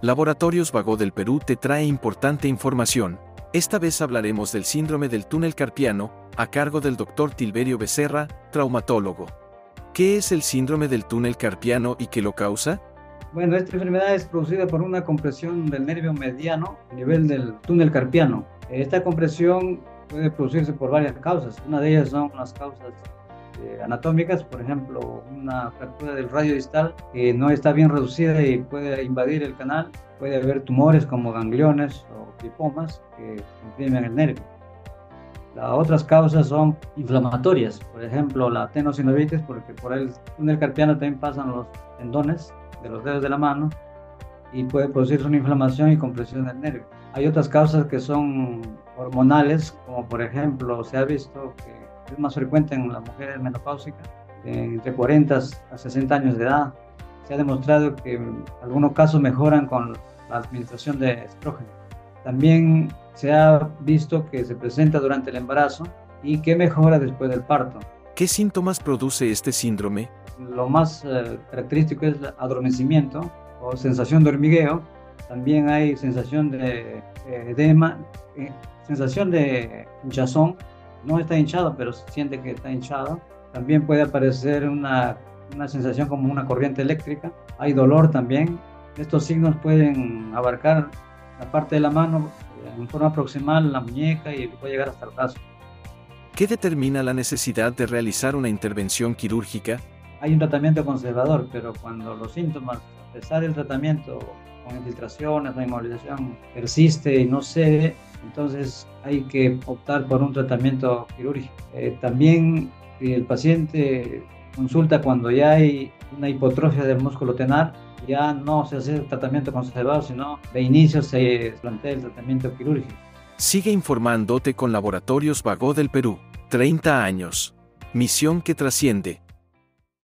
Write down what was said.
Laboratorios Vago del Perú te trae importante información. Esta vez hablaremos del síndrome del túnel carpiano, a cargo del doctor Tilberio Becerra, traumatólogo. ¿Qué es el síndrome del túnel carpiano y qué lo causa? Bueno, esta enfermedad es producida por una compresión del nervio mediano a nivel del túnel carpiano. Esta compresión puede producirse por varias causas. Una de ellas son las causas eh, anatómicas, por ejemplo, una fractura del radio distal que no está bien reducida y puede invadir el canal, puede haber tumores como gangliones o lipomas que comprimen el nervio. Las otras causas son inflamatorias, por ejemplo, la tenosinovitis, porque por el túnel carpiano también pasan los tendones de los dedos de la mano y puede producirse una inflamación y compresión del nervio. Hay otras causas que son hormonales, como por ejemplo se ha visto que es más frecuente en las mujeres menopáusicas, entre 40 a 60 años de edad. Se ha demostrado que en algunos casos mejoran con la administración de estrógeno. También se ha visto que se presenta durante el embarazo y que mejora después del parto. ¿Qué síntomas produce este síndrome? Lo más eh, característico es el adormecimiento o sensación de hormigueo. También hay sensación de eh, edema, eh, sensación de hinchazón no está hinchado, pero siente que está hinchado. También puede aparecer una, una sensación como una corriente eléctrica. Hay dolor también. Estos signos pueden abarcar la parte de la mano en forma proximal, la muñeca y puede llegar hasta el brazo. ¿Qué determina la necesidad de realizar una intervención quirúrgica? Hay un tratamiento conservador, pero cuando los síntomas, a pesar del tratamiento con infiltraciones o inmovilización, persiste y no cede, entonces hay que optar por un tratamiento quirúrgico. Eh, también si el paciente consulta cuando ya hay una hipotrofia del músculo tenar, ya no se hace tratamiento conservador, sino de inicio se plantea el tratamiento quirúrgico. Sigue informándote con Laboratorios Vago del Perú. 30 años. Misión que trasciende.